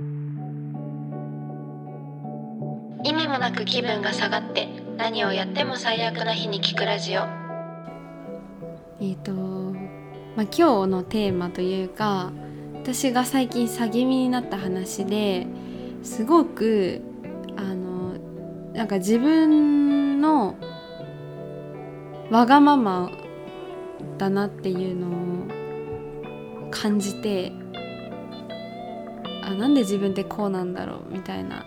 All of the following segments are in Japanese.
意味もなく気分が下がって何をやっても最悪な日に聞くラジオ。えっ、と、まあ、今日のテーマというか私が最近詐欺になった話ですごくあのなんか自分のわがままだなっていうのを感じてあなんで自分ってこうなんだろうみたいな。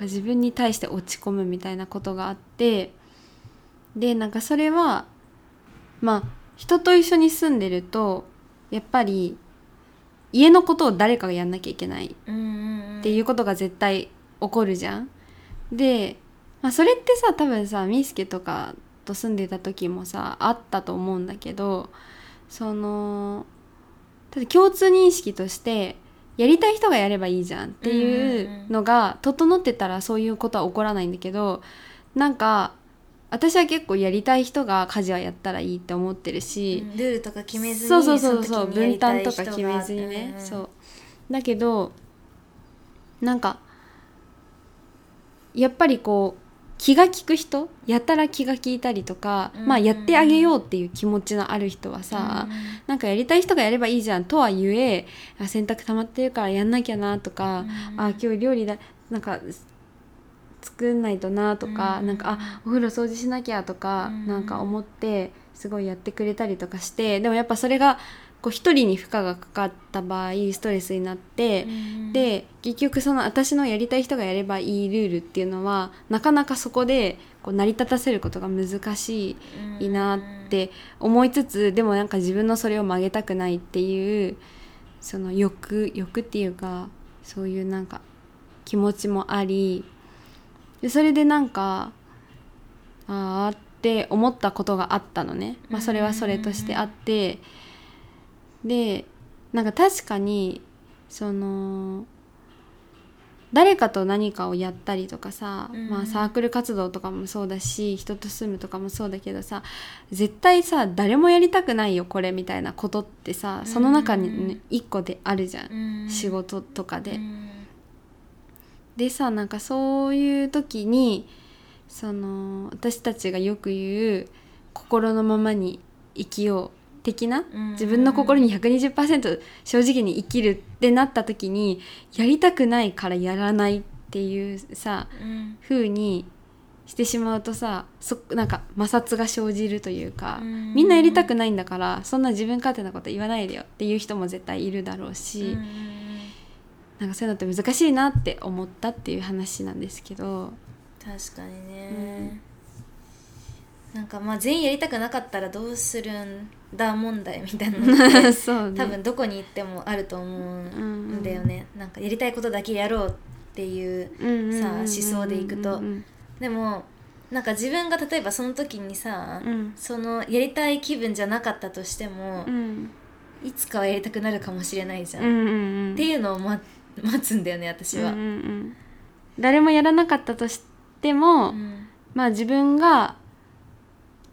自分に対して落ち込むみたいなことがあって。でなんかそれはまあ人と一緒に住んでるとやっぱり家のことを誰かがやんなきゃいけない。っていうことが絶対起こるじゃん。で、まあ、それってさ多分さみーすけとかと住んでた時もさあったと思うんだけどそのただ共通認識としてやりたい人がやればいいじゃんっていうのが整ってたらそういうことは起こらないんだけどなんか私は結構やりたい人が家事はやったらいいって思ってるし、ルールとか決めずにそうそうそうそう分担とか決めずにね、うん。そう。だけどなんかやっぱりこう気が利く人やたら気が利いたりとか、うん。まあやってあげようっていう気持ちのある人はさ、うん。なんかやりたい人がやればいいじゃんとは言えあ洗濯溜まってるからやんなきゃなとか、うん。あ今日料理だなんか作んないとなとか、うん。なんかあお風呂掃除しなきゃとか、うん。なんか思ってすごいやってくれたりとかしてでもやっぱそれがこう一人に負荷がかかった場合ストレスになって、うん。で結局その私のやりたい人がやればいいルールっていうのはなかなかそこでこう成り立たせることが難しいなって思いつつでもなんか自分のそれを曲げたくないっていうその欲欲っていうかそういうなんか気持ちもありでそれでなんかあーって思ったことがあったのね、まあ、それはそれとしてあってでなんか確かにその誰かと何かをやったりとかさ、うん。まあ、サークル活動とかもそうだし人と住むとかもそうだけどさ絶対さ誰もやりたくないよこれみたいなことってさその中にね、一個であるじゃん、うん。仕事とかで。うん。でさなんかそういう時にその私たちがよく言う心のままに生きよう的なうん自分の心に120%正直に生きるってなった時にやりたくないからやらないっていうさうん。風にしてしまうとさそなんか摩擦が生じるというかうんみんなやりたくないんだからそんな自分勝手なこと言わないでよっていう人も絶対いるだろうし。うんなんかそういうのって難しいなって思ったっていう話なんですけど。確かにね、なんかまあ全員やりたくなかったらどうするんだ問題みたいなの そうね。多分どこに行ってもあると思うんだよね、なんかやりたいことだけやろうっていうさ思想でいくと。うん。でもなんか自分が例えばその時にさ、うん。そのやりたい気分じゃなかったとしても、うん。いつかはやりたくなるかもしれないじゃん、うんうんうん。っていうのを、ま、待つんだよね私は、うんうんうん。誰もやらなかったとしても、うん。まあ自分が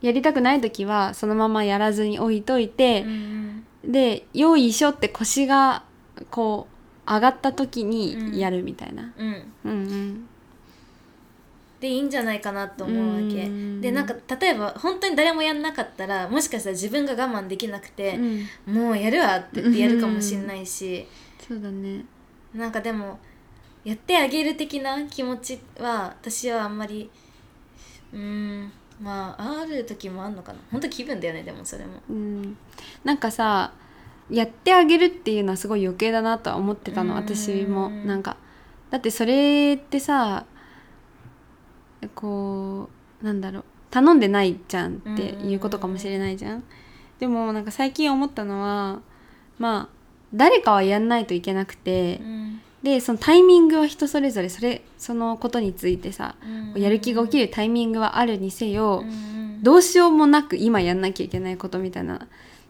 やりたくない時はそのままやらずに置いといてう、んでよいしょって腰がこう上がった時にやるみたいな。うん。うんうん。でいいんじゃないかなと思うわけ。うん。でなんか例えば本当に誰もやんなかったらもしかしたら自分が我慢できなくて、うん。もうやるわって言ってやるかもしれないし、そうだね。なんかでもやってあげる的な気持ちは私はあんまりうーんまあある時もあんのかな。本当気分だよねでもそれも。うん、なんかさやってあげるっていうのはすごい余計だなとは思ってたのうん。私も。なんかだってそれってさこうなんだろう。頼んでないじゃんっていうことかもしれないじゃん。でもなんか最近思ったのはまあ誰かはやんないといけなくて、うんでそのタイミングは人それぞれそれそのことについてさ、うん。やる気が起きるタイミングはあるにせよ、うんどうしようもなく今やんなきゃいけないことみたいな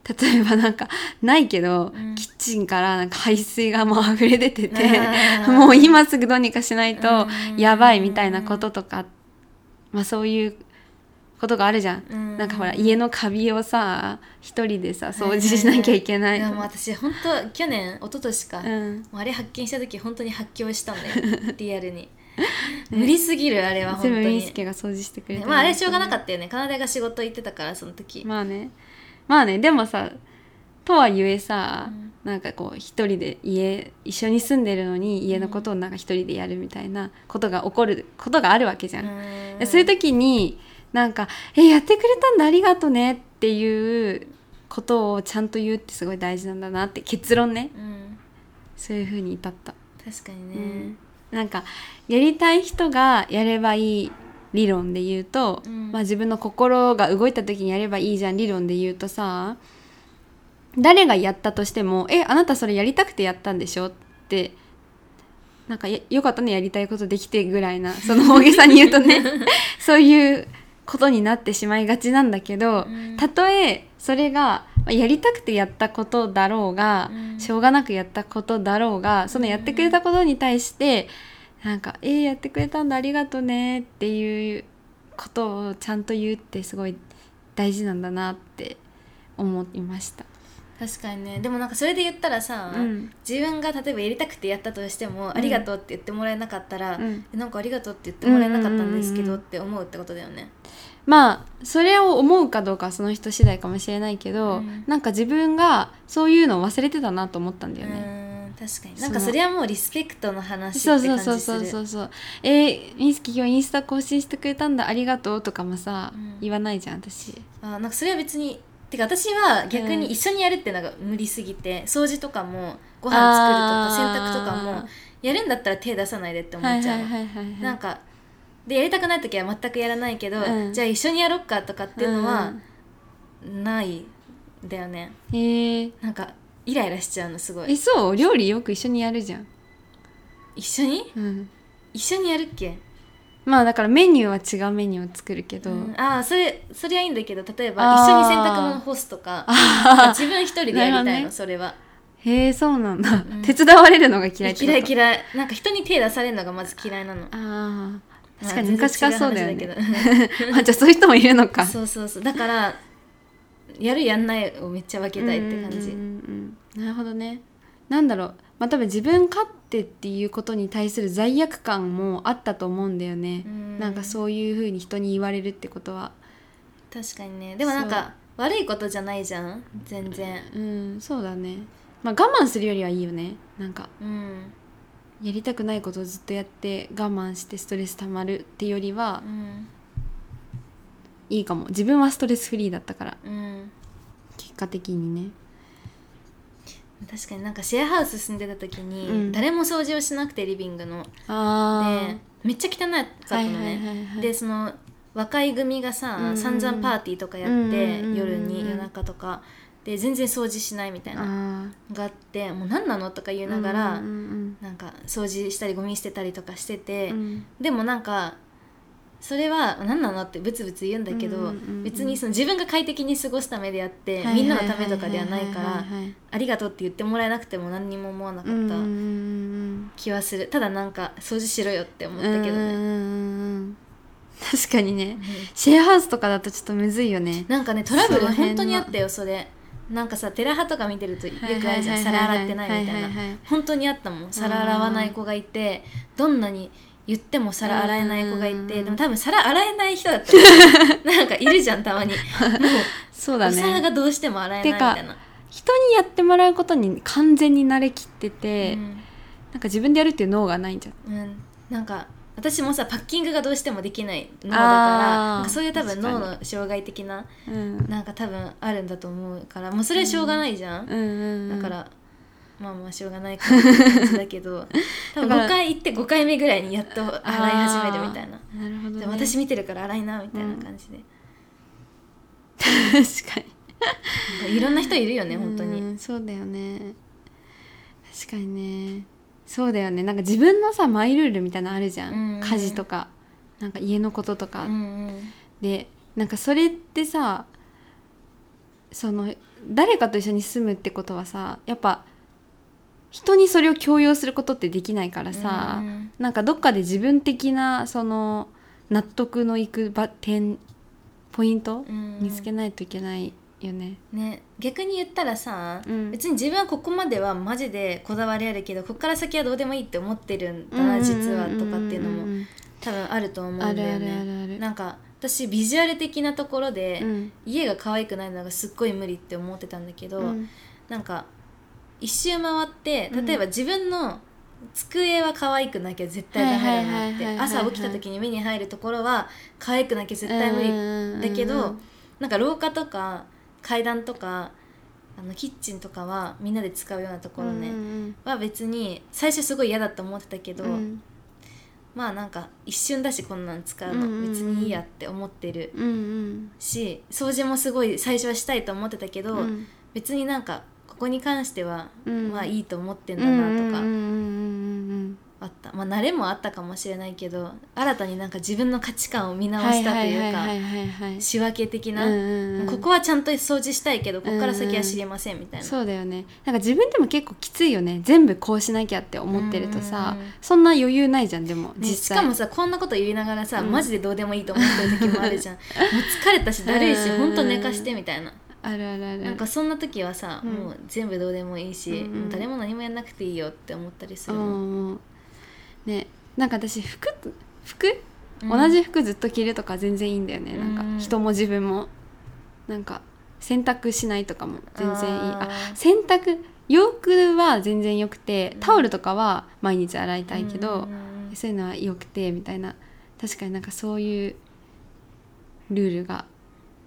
例えばなんか ないけど、うん。キッチンからなんか排水がもう溢れ出てて もう今すぐどうにかしないとうん。やばいみたいなこととか、まあ、そういうことがあるじゃん、うん。なんかほら家のカビをさ一人でさ掃除しなきゃいけない、いやもう私本当去年一昨年か、うん。もうあれ発見した時本当に発狂したんだよ リアルに。無理すぎるあれは本当全部みにすけが掃除してくれてねまああれしょうがなかったよね。かなでが仕事行ってたからその時、まあね。まあねでもさとはいえさ、うん。なんかこう一人で家一緒に住んでるのに家のことをなんか一人でやるみたいなことが起こることがあるわけじゃん。うん。そういう時になんか「えやってくれたんだありがとね」っていうことをちゃんと言うってすごい大事なんだなって結論ね。うん。そういう風に至った。確かにね、うん。なんかやりたい人がやればいい理論で言うと、うん。まあ、自分の心が動いた時にやればいいじゃん理論で言うとさ誰がやったとしても「えあなたそれやりたくてやったんでしょ?」ってなんかやよかったねやりたいことできてぐらいなその大げさに言うとね。そういうことになってしまいがちなんだけど、うんたとえそれがまあやりたくてやったことだろうが、うんしょうがなくやったことだろうがそのやってくれたことに対して、なんか「えー、やってくれたんだありがとね」っていうことをちゃんと言うってすごい大事なんだなって思いました。確かにね。でもなんかそれで言ったらさ、うん。自分が例えばやりたくてやったとしても、ん。ありがとうって言ってもらえなかったら、うん。えなんかありがとうって言ってもらえなかったんですけどって思うってことだよね。まあそれを思うかどうかはその人次第かもしれないけど、うん。なんか自分がそういうのを忘れてたなと思ったんだうよね。ん確かに。なんかそれはもうリスペクトの話そうってそうそう感じする。そうそうそうえー、みすき今日インスタ更新してくれたんだありがとうとかもさ、うん。言わないじゃん私。あなんかそれは別にてか私は逆に一緒にやるってのが無理すぎて、掃除とかもご飯作るとか洗濯とかもやるんだったら手出さないでって思っちゃう。なんかでやりたくない時は全くやらないけど、うん。じゃあ一緒にやろっかとかっていうのはないんだよね。うんへえなんかイライラしちゃうのすごえいそう？料理よく一緒にやるじゃん、一緒に？うん、一緒にやるっけ、まあだからメニューは違うメニューを作るけど、うん。ああそれそれはいいんだけど例えば一緒に洗濯物干すとか自分一人でやりたいの、ね。それは。へえそうなんだ、うん。手伝われるのが嫌い嫌い嫌い。なんか人に手出されるのがまず嫌いなの。ああ確かまあに昔からそうだよね。話ま あじゃあそういう人もいるのか。そうそうそう。だからやるやんないをめっちゃ分けたいって感じ、なるほどね。なんだろう。まあ多分自分勝手っていうことに対する罪悪感もあったと思うんだよね、うん。なんかそういうふうに人に言われるってことは。確かにね。でもなんか悪いことじゃないじゃん。全然。うんそうだね。まあ我慢するよりはいいよね。なんかうん。やりたくないことをずっとやって我慢してストレス溜まるってよりはうん。いいかも。自分はストレスフリーだったから。うん。結果的にね確かになんかシェアハウス住んでた時に、うん。誰も掃除をしなくてリビングの。あでめっちゃ汚かったのね、はいはいはいはい。でその若い組がさ、うんうん散々パーティーとかやって、うんうんうんうん。夜に夜中とか。で全然掃除しないみたいな。あがあってもう何なのとか言いー。ながら、うんうんなんか掃除したりゴミ捨てたりとかしてて、うんうんでもなんかそれは何なのってブツブツ言うんだけど、うんうんうんうん。別にその自分が快適に過ごすためであって、はいみんなのためとかではないからありがとうって言ってもらえなくても何にも思わなかったうんうんうん気はする。ただなんか掃除しろよって思ったけどね、うんうんうんうん確かにね。シェアハウスとかだとちょっとむずいよね。なんかねトラブル本当にあったよそれ。なんかさテラハとか見てるとよくあるじゃん。皿洗ってないみたいはいはいはない本当にあったもん皿洗わない子がいてどんなに言っても皿洗えない子がいてうん。でも多分皿洗えない人だったら なんかいるじゃんたまに。も うそうだお皿ねがどうしても洗えないみたいな。人にやってもらうことに完全に慣れきってて、うん。なんか自分でやるっていう脳がないんじゃん。うん、なんか私もさパッキングがどうしてもできない脳だからそういう多分脳の障害的なうん。なんか多分あるんだと思うからもうそれはしょうがないじゃん、うんうんうん。だからまあまあしょうがないかなって感じだけど多分 だから5回行って5回目ぐらいにやっと洗い始めるみたいな、なるほど、ね、で私見てるから洗いなみたいな感じで、確かに。いろんな人いるよね本当に、うんそうだよね。確かにね。そうだよね。なんか自分のさマイルールみたいなのあるじゃん、うんうん。家事とか。なんか家のこととか、うんうん。でなんかそれってさその誰かと一緒に住むってことはさやっぱ人にそれを強要することってできないからさ、うん。うんなんかどっかで自分的なその納得のいく場点ポイントうん。見つけないといけないよね。ね。逆に言ったらさ、うん。別に自分はここまではマジでこだわりあるけどここから先はどうでもいいって思ってるんだな、実はとかっていうのもん多分あると思うんだあよね。なんか私ビジュアル的なところで、うん。家が可愛くないのがすっごい無理って思ってたんだけど、うん。なんか一周回ってうん。例えば自分の机は可愛くなきゃ絶対ダメだなって。はい朝起きた時に目に入るところは可愛くなきゃ絶対無理だけど、うんなんか廊下とか階段とかあのキッチンとかはみんなで使うようなところね、うん。は別に最初すごい嫌だと思ってたけど、うん。まあなんか一瞬だしこんなん使うの、うんうんうん。別にいいやって思ってるうんうん。し掃除もすごい最初はしたいと思ってたけど、うん。別になんかここに関しては、うん。まあいいと思ってんだなとかうんうんうんうんあった、まあ慣れもあったかもしれないけど新たになんか自分の価値観を見うん直したというか、仕分け的な、うんうんうん。ここはちゃんと掃除したいけどここから先は知りませんみたいな、そうだよね。なんか自分でも結構きついよね全部こうしなきゃって思ってるとさ、うんうんそんな余裕ないじゃんでもね実際。しかもさこんなこと言いながらさ、うん。マジでどうでもいいと思ってる時もあるじゃん。もう疲れたしだるいしうんほんと寝かしてみたいなあるあるある。なんかそんな時はさ、うん。もう全部どうでもいいし、うんうん。もう誰も何もやんなくていいよって思ったりすうるの、んうんねなんか私服服、うん。同じ服ずっと着るとか全然いいんだよね、なんん人も自分も。なんか洗濯しないとかも全然いい。ああー洗濯洋服は全然よくてタオルとかは毎日洗いたいけど、うんうんそういうのはよくてみたいな。確かになんかそういうルールが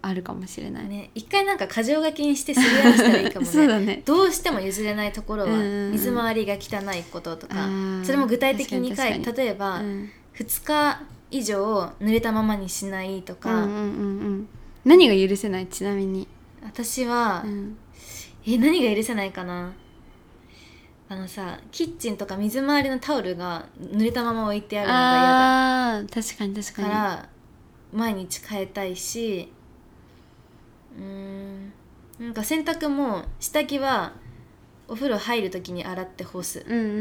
あるかもしれない、ね一回なんか箇条書きにしてすり合わせたらいいかもね。そうだね。どうしても譲れないところは水回りが汚いこととか、それも具体的に書い例えば、うん。2日以上濡れたままにしないとか、うんうんうんうん。何が許せない？ちなみに、私は、うん。え何が許せないかな？あのさキッチンとか水回りのタオルが濡れたまま置いてあるのが嫌だ。確かに確かに。から毎日変えたいしうーん。なんか洗濯も下着はお風呂入る時に洗って干す。うんうんうん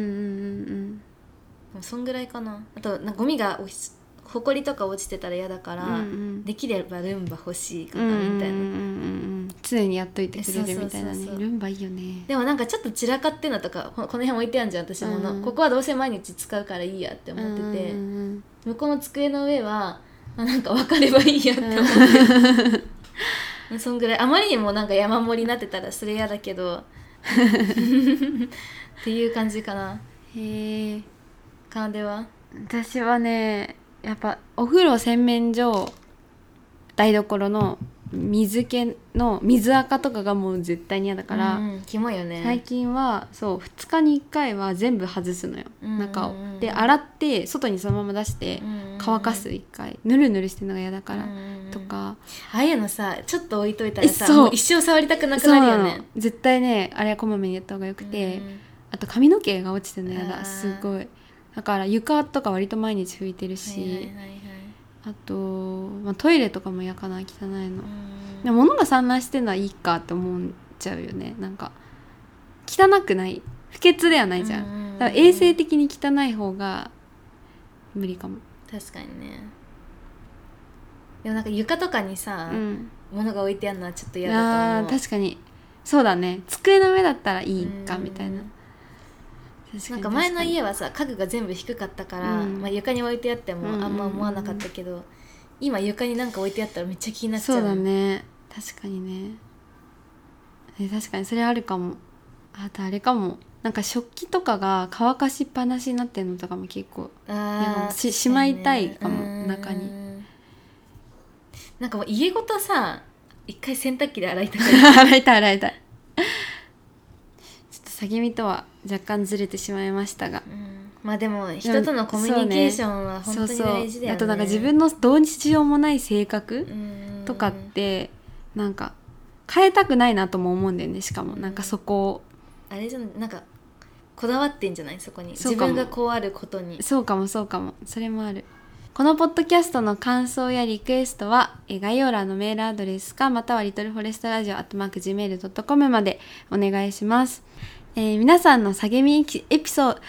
うんそんぐらいかな。あとなんかゴミが落ちほこりとか落ちてたら嫌だから、うんうん。できればルンバ欲しいかうんなみたいな、うんうんうん。うん常にやっといてくれるみたいなね。ルンバいいよね。でもなんかちょっと散らかってんのとかここの辺置いてあるじゃん私もの、うん。ここはどうせ毎日使うからいいやって思ってて、うんうん向こうの机の上はあなんか分かればいいやって思って。る、そんぐらいあまりにもなんか山盛りになってたらそれ嫌だけど。っていう感じかな。うんへえ。かなでは？私はねやっぱお風呂洗面所台所の水気の水垢とかがもう絶対に嫌だから、うん、キモいよね。最近はそう2日に1回は全部外すのよ、うん中をうんで洗って外にそのまま出してうん乾かす1回。ぬるぬるしてるのが嫌だから、うんとか。ああいうのさちょっと置いといたらさう。もう一生触りたくなくなるよね。絶対ねあれはこまめにやった方がよくて、うんあと髪の毛が落ちてるの嫌あーだすごい。だから床とか割と毎日拭いてるし、あと、まあ、トイレとかも嫌かな汚いの、うんでも物が散乱してるのはいいかって思っちゃうよね。なんか汚くない。不潔ではないじゃん。だから衛生的に汚い方が無理かも、確かにねでもなんか床とかにさ、うん、物が置いてあるのはちょっと嫌あだと思う。ー確かに。そうだね。机の上だったらいいかうん。みたいな。確なんか前の家はさ家具が全部低かったから、うん。まあ、床に置いてあってもうん。うんうんあんま思わなかったけど、今床になんか置いてあったらめっちゃ気になっちゃう。そうだね。確かにね。え確かに。それあるかも。あとあれかも。なんか食器とかが乾かしっぱなしになってるのとかも結構あーししまいたいかもうん。中になんかもう家ごとさ一回洗濯機で洗いたくない。洗いたい洗いたい。ちょっと詐欺みとは若干ずれてしまいましたが。うん。まあでも人とのコミュニケーションは本当に大事だよね。そうそうあとなんか自分のどうしようもない性格うん。とかってなんか変えたくないなとも思うんだよね。しかもなんかそこを。あれじゃんなんかこだわってんじゃない？そこに。自分がこうあることに。そうかもそうかも。それもあるこのポッドキャストの感想やリクエストは概要欄のメールアドレスかまたはリトルフォレストラジオアットマーク Gmail.com までお願いします、えー皆さんの下みエピソード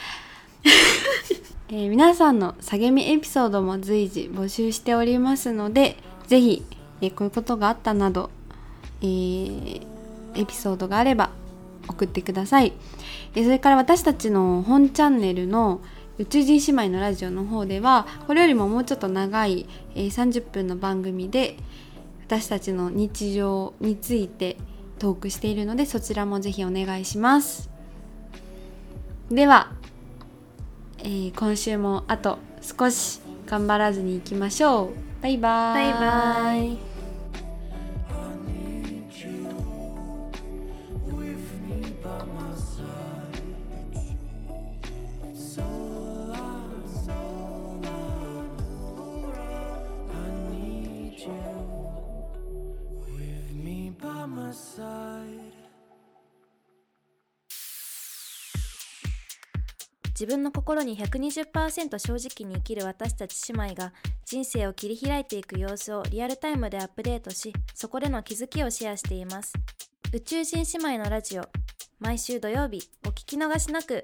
えー皆さんの下みエピソードも随時募集しておりますのでぜひえーこういうことがあったなど、えーエピソードがあれば送ってください、えそれから私たちの本チャンネルの宇宙人姉妹のラジオの方ではこれよりももうちょっと長い、え30分の番組で私たちの日常についてトークしているのでそちらもぜひお願いします。では、えー今週もあと少し頑張らずにいきましょう。バイバイ。バイバイ。自分の心に120%正直に生きる私たち姉妹が人生を切り開いていく様子をリアルタイムでアップデートしそこでの気づきをシェアしています。宇宙人姉妹のラジオ毎週土曜日お聞き逃しなく